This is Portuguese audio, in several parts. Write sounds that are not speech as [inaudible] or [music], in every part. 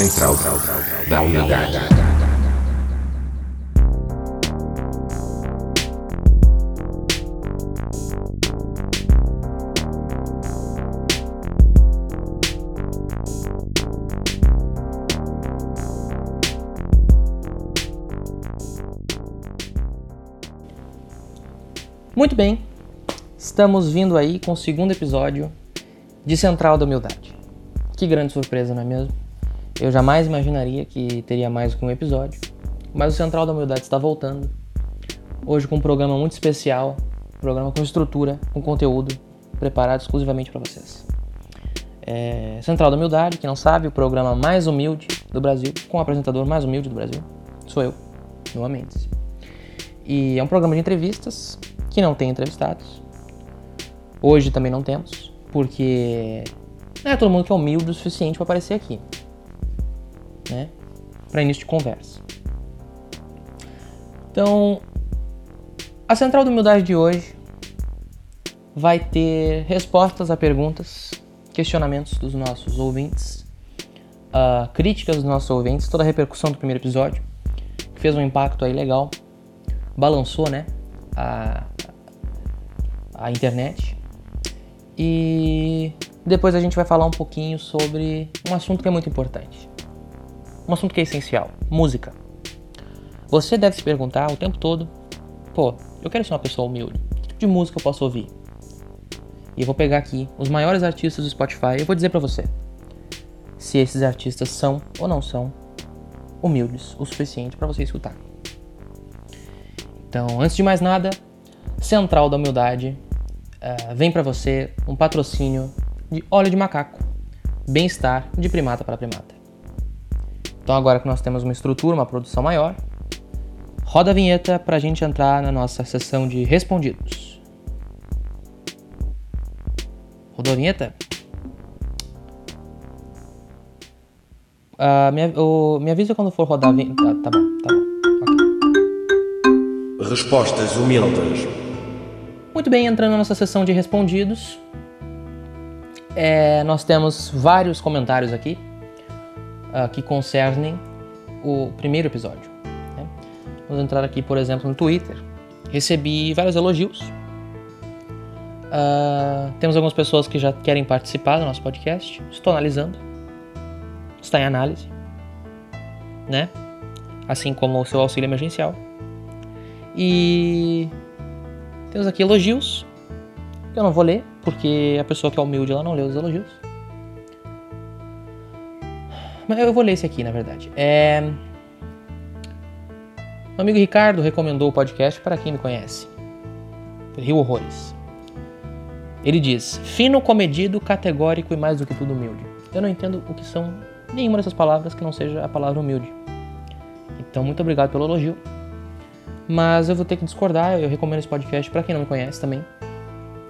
Central da Humildade. Muito bem, estamos vindo aí com o segundo episódio de Central da Humildade. Que grande surpresa, não é mesmo? Eu jamais imaginaria que teria mais que um episódio, mas o Central da Humildade está voltando. Hoje com um programa muito especial, um programa com estrutura, com conteúdo preparado exclusivamente para vocês. É Central da Humildade, que não sabe, o programa mais humilde do Brasil, com o apresentador mais humilde do Brasil, sou eu, Noah Mendes. E é um programa de entrevistas que não tem entrevistados. Hoje também não temos, porque não é todo mundo que é humilde o suficiente para aparecer aqui, né? Para início de conversa. Então, a central da humildade de hoje vai ter respostas a perguntas, questionamentos dos nossos ouvintes, uh, críticas dos nossos ouvintes, toda a repercussão do primeiro episódio, que fez um impacto aí legal, balançou, né? A, a internet. E depois a gente vai falar um pouquinho sobre um assunto que é muito importante. Um assunto que é essencial: música. Você deve se perguntar o tempo todo: pô, eu quero ser uma pessoa humilde. Que tipo de música eu posso ouvir? E eu vou pegar aqui os maiores artistas do Spotify e vou dizer para você se esses artistas são ou não são humildes o suficiente para você escutar. Então, antes de mais nada, Central da Humildade uh, vem para você um patrocínio de óleo de macaco, bem-estar de primata para primata. Então, agora que nós temos uma estrutura, uma produção maior, roda a vinheta para a gente entrar na nossa sessão de respondidos. Rodou a vinheta? Uh, me, me avisa quando for rodar a vinheta. Tá, tá bom, tá bom. Okay. Respostas humildes. Muito bem, entrando na nossa sessão de respondidos, é, nós temos vários comentários aqui uh, que concernem o primeiro episódio. Né? Vamos entrar aqui, por exemplo, no Twitter. Recebi vários elogios. Uh, temos algumas pessoas que já querem participar do nosso podcast. Estou analisando. Está em análise. Né? Assim como o seu auxílio emergencial. E temos aqui elogios. Eu não vou ler, porque a pessoa que é humilde ela não lê os elogios. Mas eu vou ler esse aqui, na verdade. É... Meu amigo Ricardo recomendou o podcast para quem me conhece. Rio Horrores. Ele diz: fino, comedido, categórico e mais do que tudo humilde. Eu não entendo o que são nenhuma dessas palavras que não seja a palavra humilde. Então, muito obrigado pelo elogio. Mas eu vou ter que discordar. Eu recomendo esse podcast para quem não me conhece também.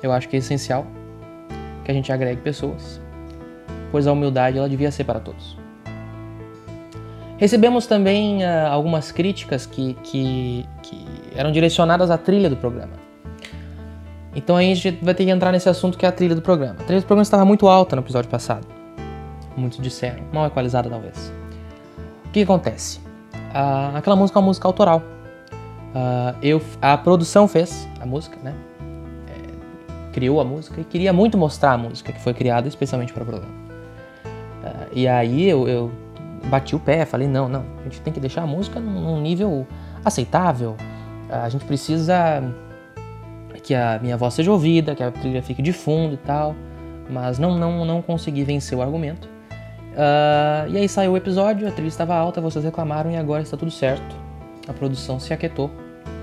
Eu acho que é essencial que a gente agregue pessoas, pois a humildade ela devia ser para todos. Recebemos também uh, algumas críticas que, que, que eram direcionadas à trilha do programa. Então a gente vai ter que entrar nesse assunto que é a trilha do programa. A trilha do programa estava muito alta no episódio passado. Muitos disseram, mal equalizada talvez. O que acontece? Uh, aquela música é uma música autoral. Uh, eu, a produção fez a música, né? criou a música e queria muito mostrar a música que foi criada especialmente para o programa. Uh, e aí eu, eu, bati o pé, falei, não, não, a gente tem que deixar a música num, nível aceitável, a gente precisa que a minha voz seja ouvida, que a trilha fique de fundo e tal, mas não, não, não consegui vencer o argumento. Uh, e aí saiu o episódio, a trilha estava alta, vocês reclamaram e agora está tudo certo. A produção se aquietou,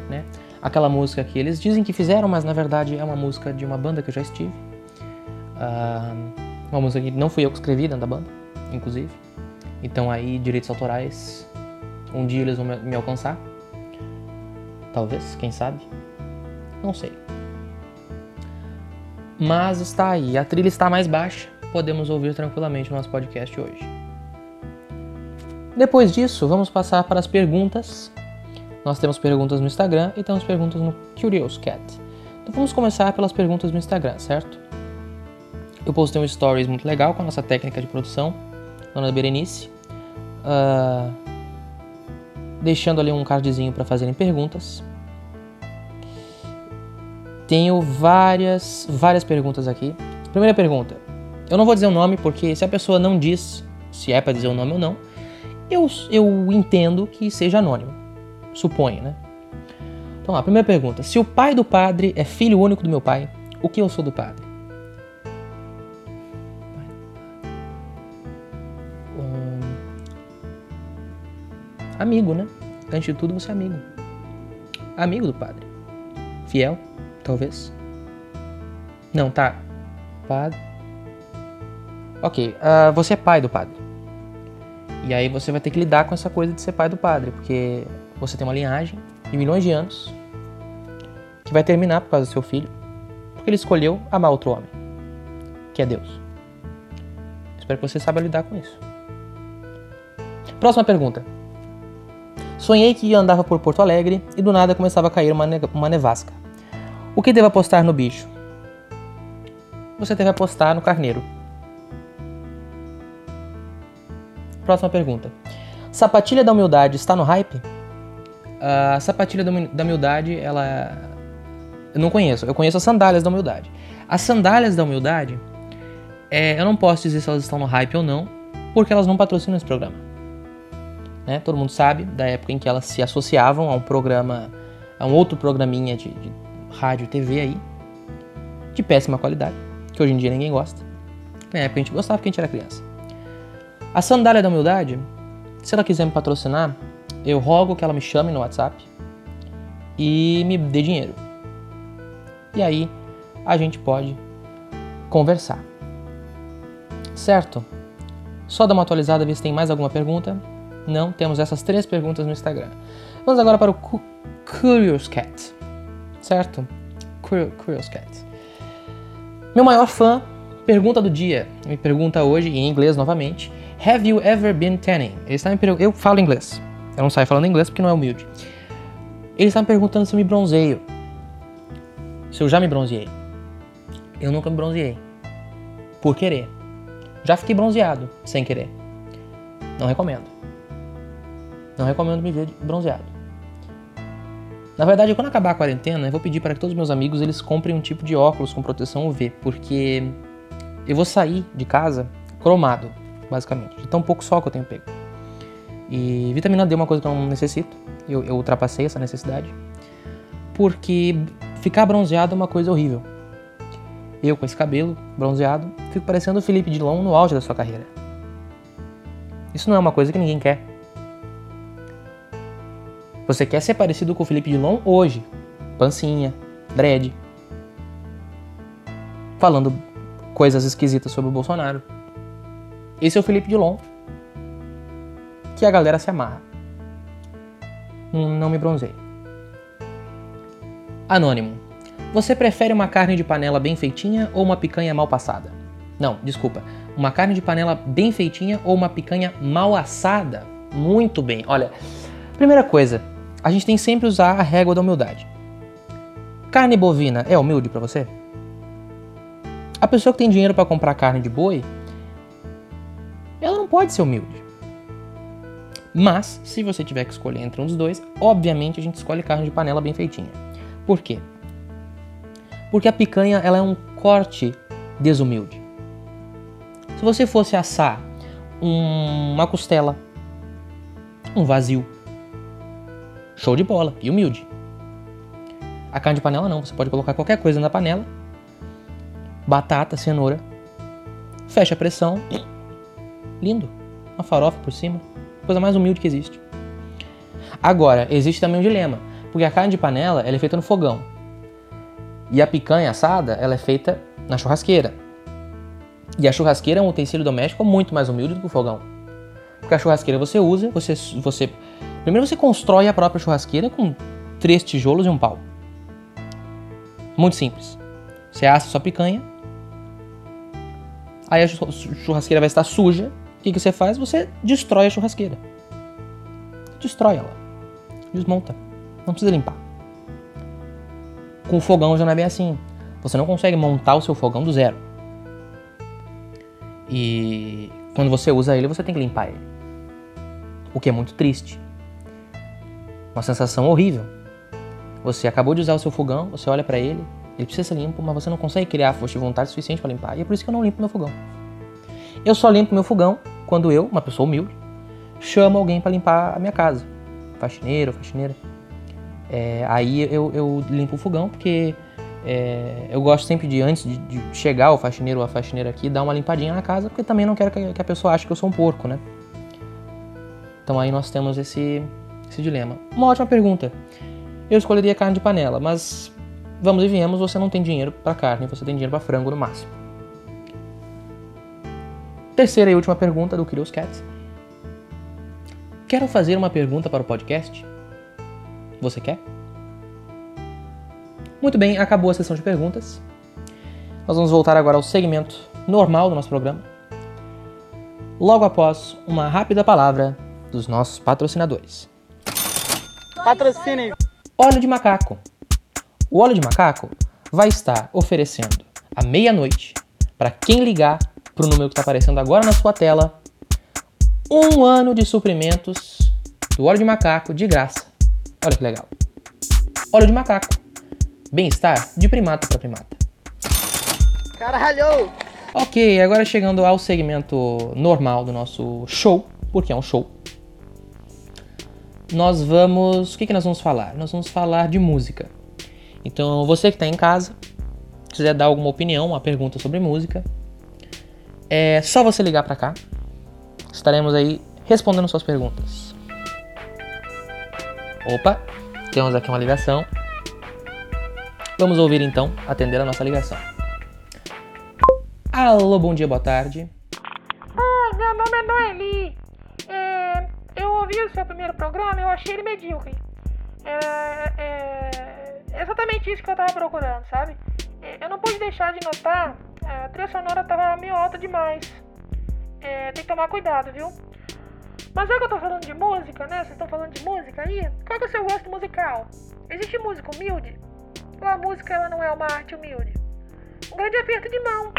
né? aquela música que eles dizem que fizeram, mas na verdade é uma música de uma banda que eu já estive. Uh, uma música que não fui eu que escrevi dentro da banda, inclusive. Então aí, direitos autorais, um dia eles vão me alcançar. Talvez, quem sabe? Não sei. Mas está aí, a trilha está mais baixa, podemos ouvir tranquilamente o nosso podcast hoje. Depois disso, vamos passar para as perguntas nós temos perguntas no Instagram e temos perguntas no Curious Cat. Então vamos começar pelas perguntas no Instagram, certo? Eu postei um stories muito legal com a nossa técnica de produção, Dona Berenice, ah, deixando ali um cardzinho para fazerem perguntas. Tenho várias, várias perguntas aqui. Primeira pergunta. Eu não vou dizer o nome porque se a pessoa não diz se é para dizer o nome ou não, eu, eu entendo que seja anônimo. Suponho, né? Então, a primeira pergunta. Se o pai do padre é filho único do meu pai, o que eu sou do padre? Amigo, né? Antes de tudo, você é amigo. Amigo do padre. Fiel, talvez. Não, tá. Padre. Ok, uh, você é pai do padre. E aí você vai ter que lidar com essa coisa de ser pai do padre, porque você tem uma linhagem de milhões de anos que vai terminar por causa do seu filho, porque ele escolheu amar outro homem, que é Deus. Espero que você saiba lidar com isso. Próxima pergunta. Sonhei que andava por Porto Alegre e do nada começava a cair uma, ne uma nevasca. O que devo apostar no bicho? Você deve apostar no carneiro. Próxima pergunta. Sapatilha da humildade está no hype? A sapatilha da humildade, ela. Eu não conheço. Eu conheço as sandálias da humildade. As sandálias da humildade, é, eu não posso dizer se elas estão no hype ou não, porque elas não patrocinam esse programa. Né? Todo mundo sabe da época em que elas se associavam a um programa, a um outro programinha de, de rádio e TV aí, de péssima qualidade, que hoje em dia ninguém gosta. Na época a gente gostava porque a gente era criança. A sandália da humildade, se ela quiser me patrocinar, eu rogo que ela me chame no WhatsApp e me dê dinheiro. E aí a gente pode conversar. Certo? Só dar uma atualizada, ver se tem mais alguma pergunta. Não, temos essas três perguntas no Instagram. Vamos agora para o Curious Cat. Certo? Curious Cat. Meu maior fã, pergunta do dia. Me pergunta hoje, em inglês novamente. Have you ever been tanning? Ele está me Eu falo inglês. Eu não saio falando inglês porque não é humilde. Ele está me perguntando se eu me bronzeio. Se eu já me bronzeei. Eu nunca me bronzeei. Por querer. Já fiquei bronzeado, sem querer. Não recomendo. Não recomendo me ver bronzeado. Na verdade, quando acabar a quarentena, eu vou pedir para que todos os meus amigos eles comprem um tipo de óculos com proteção UV, porque eu vou sair de casa cromado basicamente. De tão pouco sol que eu tenho pego. E vitamina D é uma coisa que eu não necessito. Eu, eu ultrapassei essa necessidade. Porque ficar bronzeado é uma coisa horrível. Eu com esse cabelo bronzeado, fico parecendo o Felipe Dilon no auge da sua carreira. Isso não é uma coisa que ninguém quer. Você quer ser parecido com o Felipe Dilon hoje. Pancinha, dread. Falando coisas esquisitas sobre o Bolsonaro. Esse é o Felipe Dilon, que a galera se amarra. Não me bronzei. Anônimo. Você prefere uma carne de panela bem feitinha ou uma picanha mal passada? Não, desculpa. Uma carne de panela bem feitinha ou uma picanha mal assada? Muito bem. Olha, primeira coisa, a gente tem que sempre usar a régua da humildade. Carne bovina é humilde para você? A pessoa que tem dinheiro para comprar carne de boi ela não pode ser humilde. Mas, se você tiver que escolher entre um dos dois, obviamente a gente escolhe carne de panela bem feitinha. Por quê? Porque a picanha ela é um corte desumilde. Se você fosse assar um, uma costela, um vazio, show de bola e humilde. A carne de panela não, você pode colocar qualquer coisa na panela, batata, cenoura, fecha a pressão Lindo. Uma farofa por cima. Coisa mais humilde que existe. Agora, existe também um dilema. Porque a carne de panela ela é feita no fogão. E a picanha assada ela é feita na churrasqueira. E a churrasqueira é um utensílio doméstico muito mais humilde do que o fogão. Porque a churrasqueira você usa, você, você primeiro você constrói a própria churrasqueira com três tijolos e um pau. Muito simples. Você assa sua picanha, aí a churrasqueira vai estar suja, o que, que você faz? Você destrói a churrasqueira. Destrói ela. Desmonta. Não precisa limpar. Com o fogão já não é bem assim. Você não consegue montar o seu fogão do zero. E quando você usa ele, você tem que limpar ele. O que é muito triste. Uma sensação horrível. Você acabou de usar o seu fogão, você olha para ele, ele precisa ser limpo, mas você não consegue criar força de vontade suficiente para limpar. E é por isso que eu não limpo meu fogão. Eu só limpo meu fogão quando eu, uma pessoa humilde, chamo alguém para limpar a minha casa. Faxineiro, faxineira. É, aí eu, eu, limpo o fogão, porque é, eu gosto sempre de, antes de, de, chegar o faxineiro ou a faxineira aqui, dar uma limpadinha na casa, porque também não quero que, que a pessoa ache que eu sou um porco, né? Então aí nós temos esse, esse dilema. Uma ótima pergunta. Eu escolheria carne de panela, mas vamos e viemos, você não tem dinheiro para carne, você tem dinheiro para frango no máximo. Terceira e última pergunta do Curious Cats. Quero fazer uma pergunta para o podcast? Você quer? Muito bem, acabou a sessão de perguntas. Nós vamos voltar agora ao segmento normal do nosso programa. Logo após uma rápida palavra dos nossos patrocinadores. Patrocine! Óleo de macaco. O óleo de macaco vai estar oferecendo à meia-noite para quem ligar para o número que está aparecendo agora na sua tela um ano de suprimentos do óleo de macaco de graça. Olha que legal. Óleo de macaco. Bem-estar de primata para primata. Caralho! Ok, agora chegando ao segmento normal do nosso show, porque é um show. Nós vamos. O que, que nós vamos falar? Nós vamos falar de música. Então, você que está em casa, quiser dar alguma opinião, uma pergunta sobre música, é só você ligar para cá. Estaremos aí respondendo suas perguntas. Opa, temos aqui uma ligação. Vamos ouvir então, atender a nossa ligação. Alô, bom dia, boa tarde. Oi, meu nome é Noeli. É, ouvi o seu primeiro programa eu achei ele medíocre. É, é, exatamente isso que eu tava procurando, sabe? É, eu não pude deixar de notar, a trilha sonora tava meio alta demais. É, tem que tomar cuidado, viu? Mas já que eu tô falando de música, né? Vocês estão falando de música aí? Qual que é o seu gosto musical? Existe música humilde? Ou a música ela não é uma arte humilde? Um grande aperto de mão.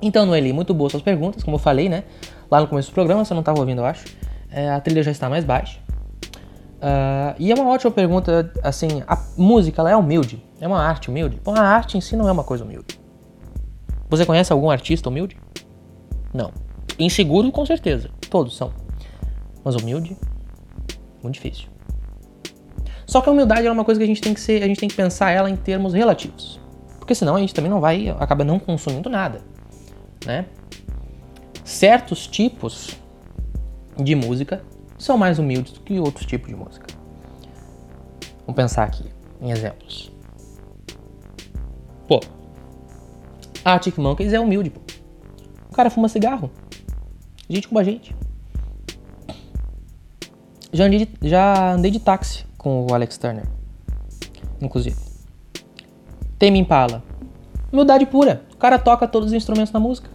Então, Noeli, muito boas suas perguntas, como eu falei, né? Lá no começo do programa, você não estava ouvindo, eu acho. É, a trilha já está mais baixa. Uh, e é uma ótima pergunta, assim, a música ela é humilde? É uma arte humilde? Bom, a arte em si não é uma coisa humilde. Você conhece algum artista humilde? Não. Inseguro, com certeza. Todos são. Mas humilde, muito difícil. Só que a humildade é uma coisa que a gente tem que ser, a gente tem que pensar ela em termos relativos. Porque senão a gente também não vai, acaba não consumindo nada, né? Certos tipos de música são mais humildes do que outros tipos de música. Vamos pensar aqui em exemplos. Pô, Arctic Monkeys é humilde, pô. O cara fuma cigarro. Gente como a gente. Já andei, de, já andei de táxi com o Alex Turner. Inclusive. Tame Impala. Humildade pura. O cara toca todos os instrumentos da música.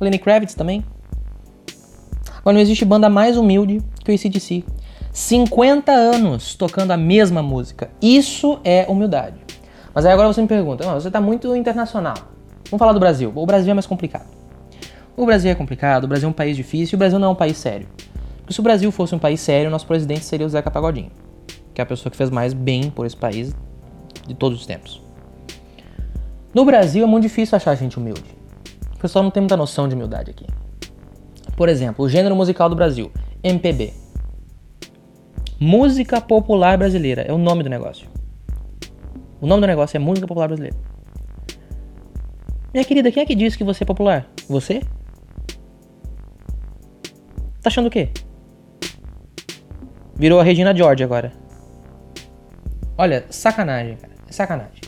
Lenny Kravitz também. Agora não existe banda mais humilde que o ACDC. 50 anos tocando a mesma música. Isso é humildade. Mas aí agora você me pergunta, você está muito internacional. Vamos falar do Brasil. O Brasil é mais complicado. O Brasil é complicado, o Brasil é um país difícil o Brasil não é um país sério. Porque se o Brasil fosse um país sério, nosso presidente seria o Zeca Pagodinho, que é a pessoa que fez mais bem por esse país de todos os tempos. No Brasil é muito difícil achar gente humilde. O pessoal não tem muita noção de humildade aqui. Por exemplo, o gênero musical do Brasil, MPB. Música Popular Brasileira é o nome do negócio. O nome do negócio é Música Popular Brasileira. Minha querida, quem é que disse que você é popular? Você? Tá achando o quê? Virou a Regina George agora. Olha, sacanagem, cara. É sacanagem.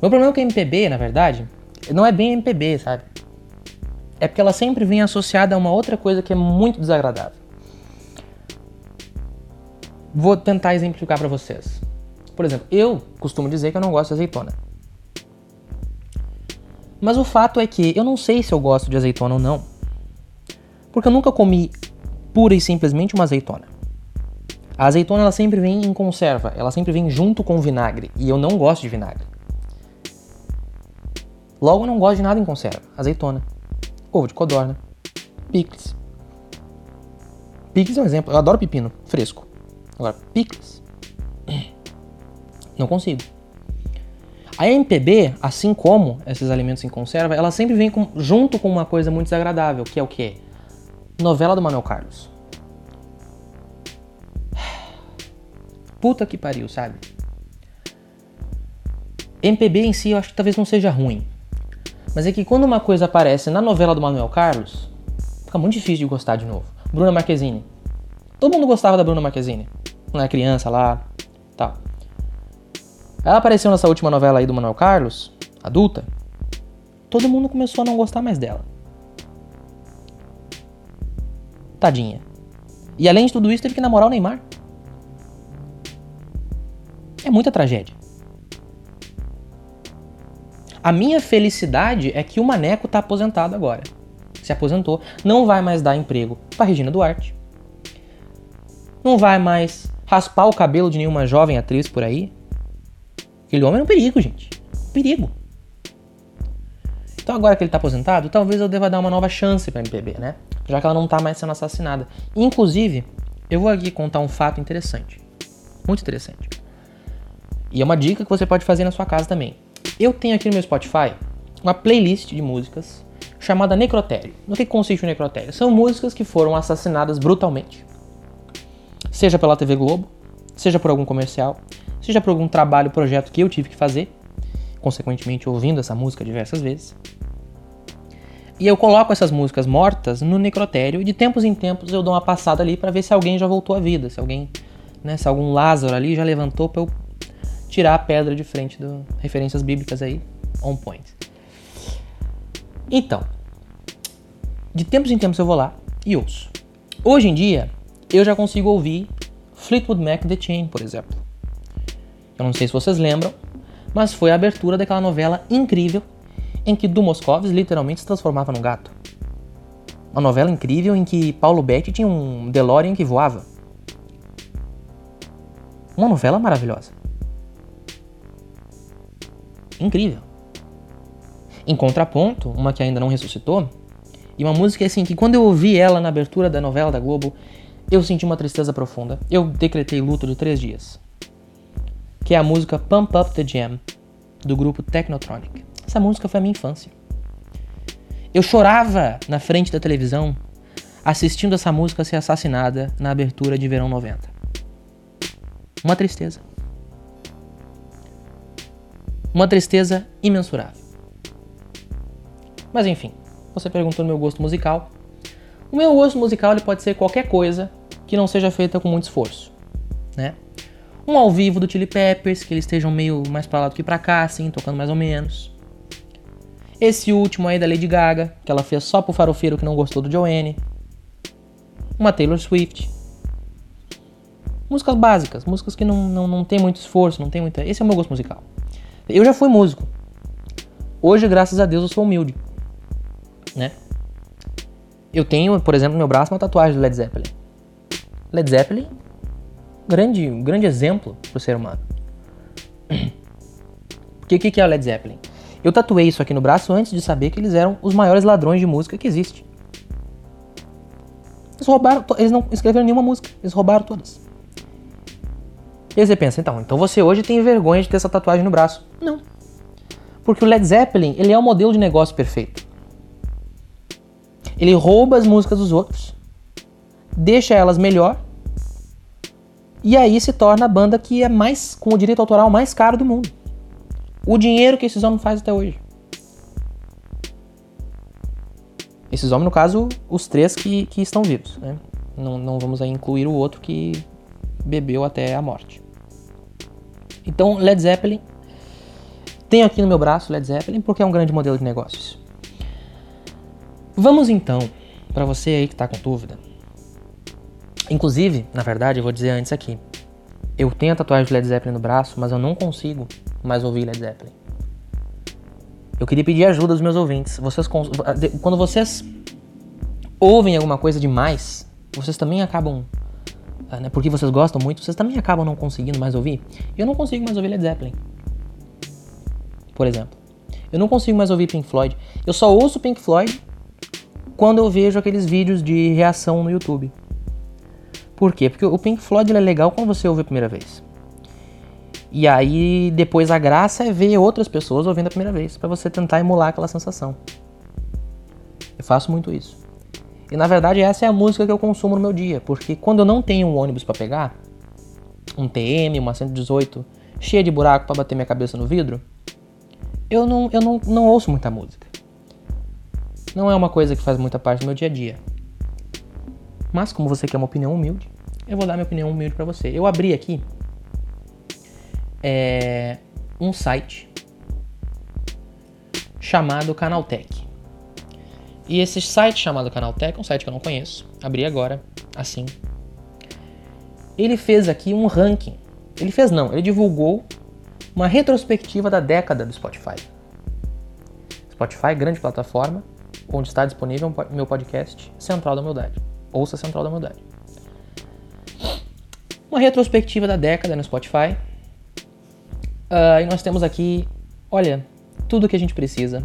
Meu problema com a MPB, na verdade, não é bem MPB, sabe? É porque ela sempre vem associada a uma outra coisa que é muito desagradável. Vou tentar exemplificar para vocês. Por exemplo, eu costumo dizer que eu não gosto de azeitona. Mas o fato é que eu não sei se eu gosto de azeitona ou não. Porque eu nunca comi pura e simplesmente uma azeitona. A azeitona ela sempre vem em conserva, ela sempre vem junto com vinagre, e eu não gosto de vinagre. Logo não gosto de nada em conserva. Azeitona, ovo de codorna, picles, picles é um exemplo. Eu adoro pepino fresco. Agora, picles. Não consigo. A MPB, assim como esses alimentos em conserva, ela sempre vem com- junto com uma coisa muito desagradável, que é o quê? Novela do Manuel Carlos. Puta que pariu, sabe? MPB em si eu acho que talvez não seja ruim. Mas é que quando uma coisa aparece na novela do Manuel Carlos, fica muito difícil de gostar de novo. Bruna Marquezine. Todo mundo gostava da Bruna Marquezine. Quando era criança lá, tal. Ela apareceu nessa última novela aí do Manuel Carlos, adulta. Todo mundo começou a não gostar mais dela. Tadinha. E além de tudo isso, teve que namorar o Neymar. É muita tragédia. A minha felicidade é que o Maneco tá aposentado agora. Se aposentou, não vai mais dar emprego pra Regina Duarte. Não vai mais raspar o cabelo de nenhuma jovem atriz por aí. Aquele homem é um perigo, gente. Perigo. Então agora que ele tá aposentado, talvez eu deva dar uma nova chance pra MPB, né? Já que ela não tá mais sendo assassinada. Inclusive, eu vou aqui contar um fato interessante. Muito interessante. E é uma dica que você pode fazer na sua casa também. Eu tenho aqui no meu Spotify uma playlist de músicas chamada Necrotério. No que consiste o Necrotério? São músicas que foram assassinadas brutalmente. Seja pela TV Globo, seja por algum comercial, seja por algum trabalho, projeto que eu tive que fazer, consequentemente ouvindo essa música diversas vezes. E eu coloco essas músicas mortas no necrotério e de tempos em tempos eu dou uma passada ali para ver se alguém já voltou à vida, se alguém, né, se algum Lázaro ali já levantou para eu tirar a pedra de frente do referências bíblicas aí on point. Então, de tempos em tempos eu vou lá e ouço. Hoje em dia, eu já consigo ouvir Fleetwood Mac The Chain, por exemplo. Eu não sei se vocês lembram, mas foi a abertura daquela novela incrível em que Du literalmente se transformava num gato. Uma novela incrível em que Paulo Betti tinha um DeLorean que voava. Uma novela maravilhosa. Incrível. Em contraponto, uma que ainda não ressuscitou, e uma música assim que quando eu ouvi ela na abertura da novela da Globo, eu senti uma tristeza profunda. Eu decretei luto de três dias. Que é a música Pump Up the Jam, do grupo Technotronic. Essa música foi a minha infância. Eu chorava na frente da televisão assistindo essa música ser assassinada na abertura de Verão 90. Uma tristeza. Uma tristeza imensurável. Mas enfim, você perguntou no meu gosto musical. O meu gosto musical ele pode ser qualquer coisa que não seja feita com muito esforço, né? Um ao vivo do Chili Peppers, que eles estejam meio mais pra lá do que pra cá, assim, tocando mais ou menos. Esse último aí da Lady Gaga, que ela fez só pro farofeiro que não gostou do Joanne. Uma Taylor Swift. Músicas básicas, músicas que não, não, não tem muito esforço, não tem muita. Esse é o meu gosto musical. Eu já fui músico. Hoje, graças a Deus, eu sou humilde. Né? Eu tenho, por exemplo, no meu braço uma tatuagem do Led Zeppelin. Led Zeppelin, grande, um grande exemplo pro ser humano. [clears throat] O que que é o Led Zeppelin? Eu tatuei isso aqui no braço antes de saber que eles eram os maiores ladrões de música que existe. Eles roubaram, eles não escreveram nenhuma música, eles roubaram todas. E aí você pensa, então, então você hoje tem vergonha de ter essa tatuagem no braço. Não. Porque o Led Zeppelin, ele é o modelo de negócio perfeito. Ele rouba as músicas dos outros, deixa elas melhor, e aí se torna a banda que é mais com o direito autoral mais caro do mundo. O dinheiro que esses homens fazem até hoje. Esses homens, no caso, os três que, que estão vivos, né? Não, não vamos aí incluir o outro que bebeu até a morte. Então, Led Zeppelin. Tenho aqui no meu braço Led Zeppelin porque é um grande modelo de negócios. Vamos então, para você aí que tá com dúvida. Inclusive, na verdade, eu vou dizer antes aqui. Eu tenho a tatuagem de Led Zeppelin no braço, mas eu não consigo mais ouvir Led Zeppelin. Eu queria pedir ajuda dos meus ouvintes. Vocês, quando vocês ouvem alguma coisa demais, vocês também acabam, né, porque vocês gostam muito, vocês também acabam não conseguindo mais ouvir. Eu não consigo mais ouvir Led Zeppelin, por exemplo. Eu não consigo mais ouvir Pink Floyd. Eu só ouço Pink Floyd quando eu vejo aqueles vídeos de reação no YouTube. Por quê? Porque o Pink Floyd é legal quando você ouve a primeira vez. E aí depois a graça é ver outras pessoas ouvindo a primeira vez, para você tentar emular aquela sensação. Eu faço muito isso. E na verdade essa é a música que eu consumo no meu dia, porque quando eu não tenho um ônibus para pegar, um TM, uma 118, cheia de buraco para bater minha cabeça no vidro, eu não, eu não, não ouço muita música. Não é uma coisa que faz muita parte do meu dia a dia. Mas como você quer uma opinião humilde, eu vou dar minha opinião humilde para você. Eu abri aqui é, um site chamado Canaltech. E esse site chamado Canaltech um site que eu não conheço. Abri agora, assim. Ele fez aqui um ranking. Ele fez não, ele divulgou uma retrospectiva da década do Spotify. Spotify, grande plataforma, onde está disponível meu podcast Central da Humildade. Ouça Central da Humildade. Uma retrospectiva da década no Spotify. Uh, e nós temos aqui, olha, tudo que a gente precisa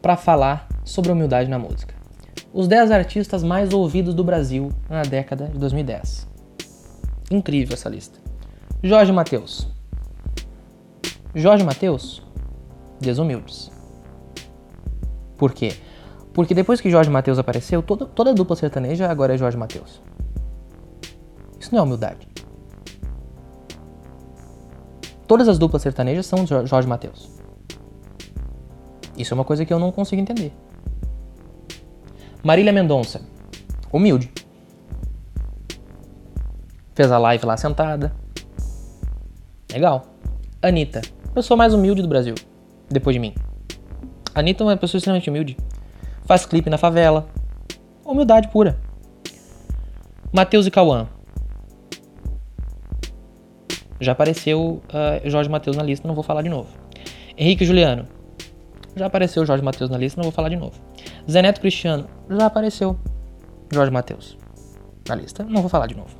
para falar sobre humildade na música. Os 10 artistas mais ouvidos do Brasil na década de 2010. Incrível essa lista. Jorge Mateus. Jorge Mateus, desumildes. Por quê? Porque depois que Jorge Mateus apareceu, toda, toda a dupla sertaneja agora é Jorge Mateus. Isso não é humildade. Todas as duplas sertanejas são Jorge Mateus. Isso é uma coisa que eu não consigo entender. Marília Mendonça, humilde. Fez a live lá sentada. Legal. Anitta, pessoa mais humilde do Brasil, depois de mim. Anitta é uma pessoa extremamente humilde faz clipe na favela. Humildade pura. Matheus e Cauã. Já apareceu uh, Jorge Matheus na lista, não vou falar de novo. Henrique Juliano. Já apareceu Jorge Matheus na lista, não vou falar de novo. Zé Neto Cristiano. Já apareceu Jorge Matheus na lista, não vou falar de novo.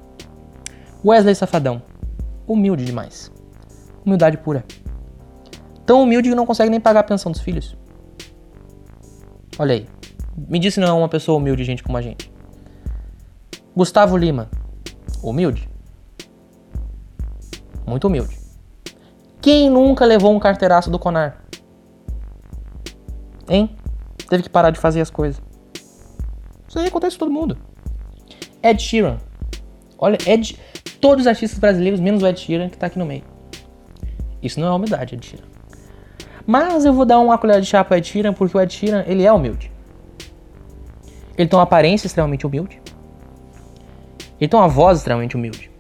Wesley Safadão. Humilde demais. Humildade pura. Tão humilde que não consegue nem pagar a pensão dos filhos. Olha aí. Me disse não é uma pessoa humilde, gente como a gente. Gustavo Lima. Humilde? Muito humilde. Quem nunca levou um carteiraço do Conar? Hein? Teve que parar de fazer as coisas. Isso aí acontece com todo mundo. Ed Sheeran. Olha, Ed. Todos os artistas brasileiros, menos o Ed Sheeran, que tá aqui no meio. Isso não é humildade, Ed Sheeran. Mas eu vou dar uma colher de chá pro Ed Sheeran, porque o Ed Sheeran, ele é humilde. Ele tem uma aparência extremamente humilde. Ele tem uma voz extremamente humilde.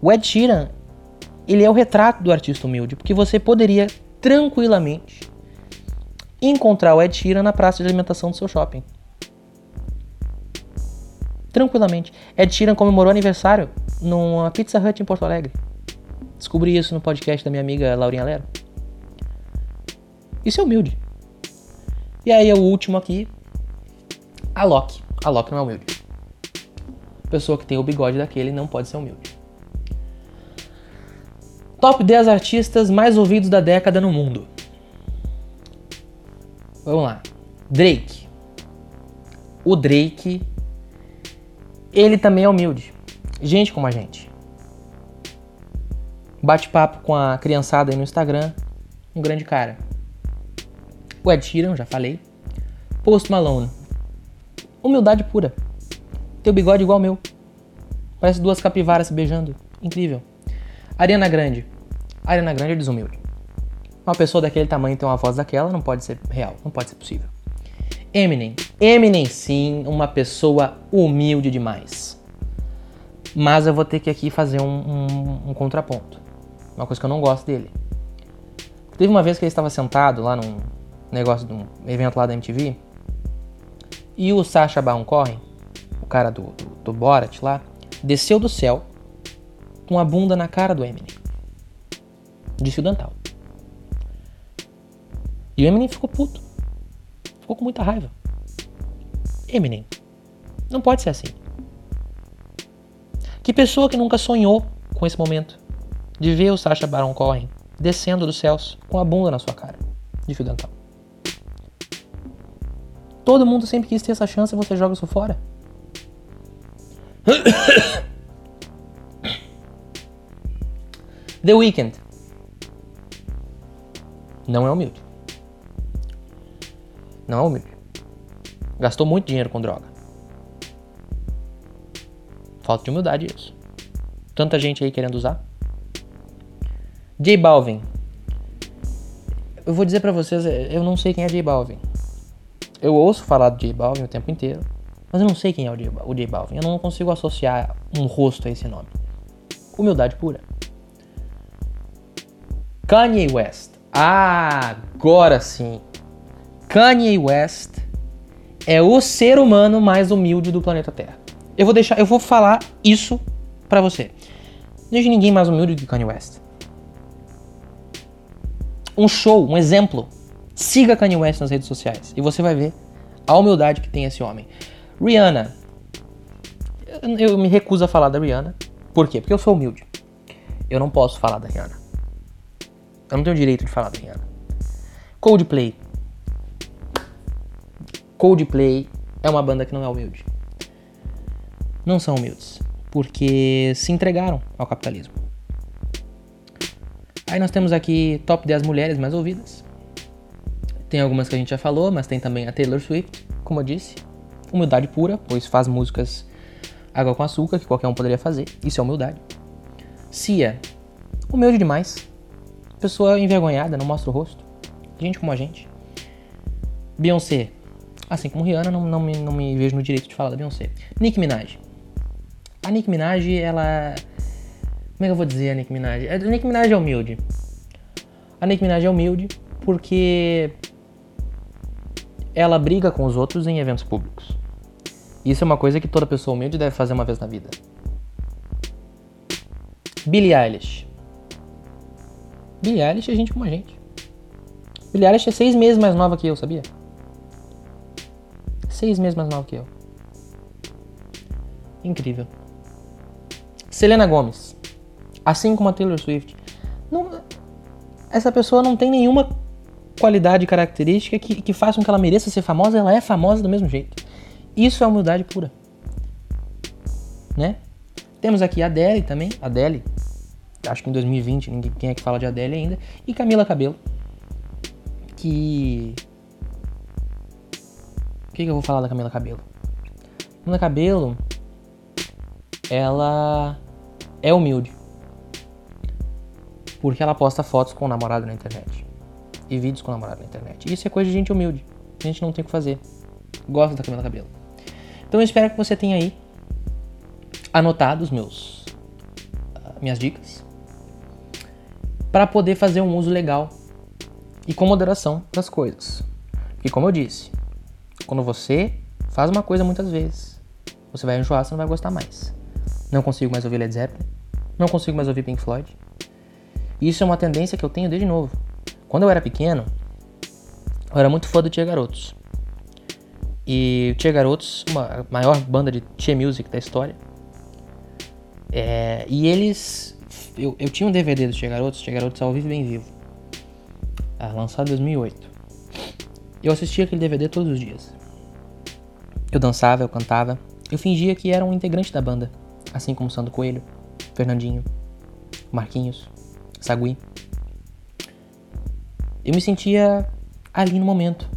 O Ed Sheeran, ele é o retrato do artista humilde, porque você poderia tranquilamente encontrar o Ed Sheeran na praça de alimentação do seu shopping. Tranquilamente. Ed Sheeran comemorou aniversário numa Pizza Hut em Porto Alegre. Descobri isso no podcast da minha amiga Laurinha Lero. Isso é humilde. E aí o último aqui, a Loki. A Loki não é humilde. Pessoa que tem o bigode daquele não pode ser humilde. Top 10 artistas mais ouvidos da década no mundo. Vamos lá. Drake. O Drake, ele também é humilde. Gente como a gente. Bate-papo com a criançada aí no Instagram. Um grande cara. O Ed Sheeran, já falei. Post Malone. Humildade pura. Teu bigode igual ao meu. Parece duas capivaras se beijando. Incrível. Ariana Grande. Ariana Grande é desumilde. Uma pessoa daquele tamanho tem uma voz daquela não pode ser real, não pode ser possível. Eminem. Eminem sim, uma pessoa humilde demais. Mas eu vou ter que aqui fazer um, um, um contraponto. Uma coisa que eu não gosto dele. Teve uma vez que ele estava sentado lá num negócio de um evento lá da MTV e o Sacha Baron Cohen, o cara do, do, do Borat lá, desceu do céu com a bunda na cara do Eminem. De fio dental. E o Eminem ficou puto. Ficou com muita raiva. Eminem, não pode ser assim. Que pessoa que nunca sonhou com esse momento de ver o Sacha Baron Cohen descendo dos céus com a bunda na sua cara de fio dental? Todo mundo sempre quis ter essa chance e você joga isso fora. [coughs] The Weeknd. Não é humilde. Não é humilde. Gastou muito dinheiro com droga. Falta de humildade isso. Tanta gente aí querendo usar. J Balvin. Eu vou dizer pra vocês, eu não sei quem é J Balvin. Eu ouço falar do J Balvin o tempo inteiro, mas eu não sei quem é o J, o J Balvin. Eu não consigo associar um rosto a esse nome. Humildade pura. Kanye West. Ah, agora sim. Kanye West é o ser humano mais humilde do planeta Terra. Eu vou deixar, eu vou falar isso pra você. Não existe ninguém mais humilde do que Kanye West. Um show, um exemplo. Siga Kanye West nas redes sociais e você vai ver a humildade que tem esse homem. Rihanna. Eu, eu me recuso a falar da Rihanna. Por quê? Porque eu sou humilde. Eu não posso falar da Rihanna. Eu não tenho direito de falar da Rihanna. Coldplay. Coldplay é uma banda que não é humilde. Não são humildes. Porque se entregaram ao capitalismo. Aí nós temos aqui top 10 mulheres mais ouvidas. Tem algumas que a gente já falou, mas tem também a Taylor Swift, como eu disse. Humildade pura, pois faz músicas água com açúcar, que qualquer um poderia fazer. Isso é humildade. Cia, humilde demais. Pessoa envergonhada, não mostra o rosto. Gente como a gente. Beyoncé, assim como Rihanna, não, não, me, não me vejo no direito de falar da Beyoncé. Nicki Minaj. A Nicki Minaj, ela. Como é que eu vou dizer a Nicki Minaj? A Nicki Minaj é humilde. A Nicki Minaj é humilde porque ela briga com os outros em eventos públicos. Isso é uma coisa que toda pessoa humilde deve fazer uma vez na vida. Billie Eilish. Billie Eilish é gente como a gente. Billie Eilish é seis meses mais nova que eu, sabia? Seis meses mais nova que eu. Incrível. Selena Gomez. Assim como a Taylor Swift. Não, essa pessoa não tem nenhuma qualidade característica que, que faça com que ela mereça ser famosa, ela é famosa do mesmo jeito. Isso é humildade pura. Né? Temos aqui a Adele também. Adele. Acho que em 2020 ninguém quem é que fala de Adele ainda. E Camila Cabelo. Que. Que, que eu vou falar da Camila Cabelo? Camila Cabelo. Ela é humilde. Porque ela posta fotos com o namorado na internet. E vídeos com o namorado na internet. Isso é coisa de gente humilde. A gente não tem o que fazer. Gosta da Camila Cabelo. Então eu espero que você tenha aí anotado os meus ah, minhas dicas para poder fazer um uso legal e com moderação das coisas. Porque como eu disse, quando você faz uma coisa muitas vezes, você vai enjoar, você não vai gostar mais. Não consigo mais ouvir Led Zeppelin, não consigo mais ouvir Pink Floyd. Isso é uma tendência que eu tenho desde novo. Quando eu era pequeno, eu era muito fã do Tia Garotos. E o Tia Garotos, uma maior banda de Tia Music da história. É, e eles. Eu, eu tinha um DVD do Tia Garotos, Tia Garotos ao vivo bem vivo. Ah, lançado em 2008. Eu assistia aquele DVD todos os dias. Eu dançava, eu cantava. Eu fingia que era um integrante da banda. Assim como Sandro Coelho, Fernandinho, Marquinhos, Sagui. Eu me sentia ali no momento.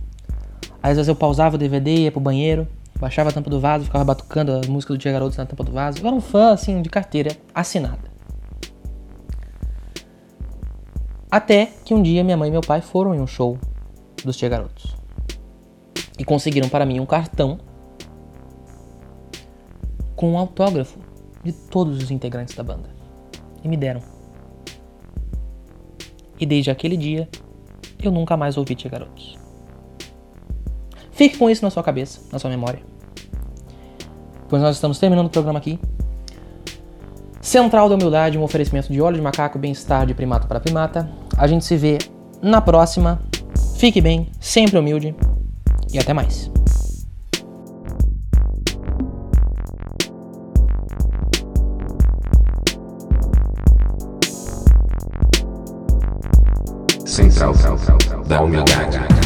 Às vezes eu pausava o DVD, ia pro banheiro, baixava a tampa do vaso, ficava batucando a música do Tia Garotos na tampa do vaso. Eu era um fã, assim, de carteira assinada. Até que um dia minha mãe e meu pai foram em um show dos Tia Garotos. E conseguiram para mim um cartão com um autógrafo de todos os integrantes da banda. E me deram. E desde aquele dia, eu nunca mais ouvi Tia Garotos. Fique com isso na sua cabeça, na sua memória. Pois nós estamos terminando o programa aqui. Central da Humildade, um oferecimento de óleo de macaco, bem-estar de primata para primata. A gente se vê na próxima. Fique bem, sempre humilde e até mais. Central da Humildade.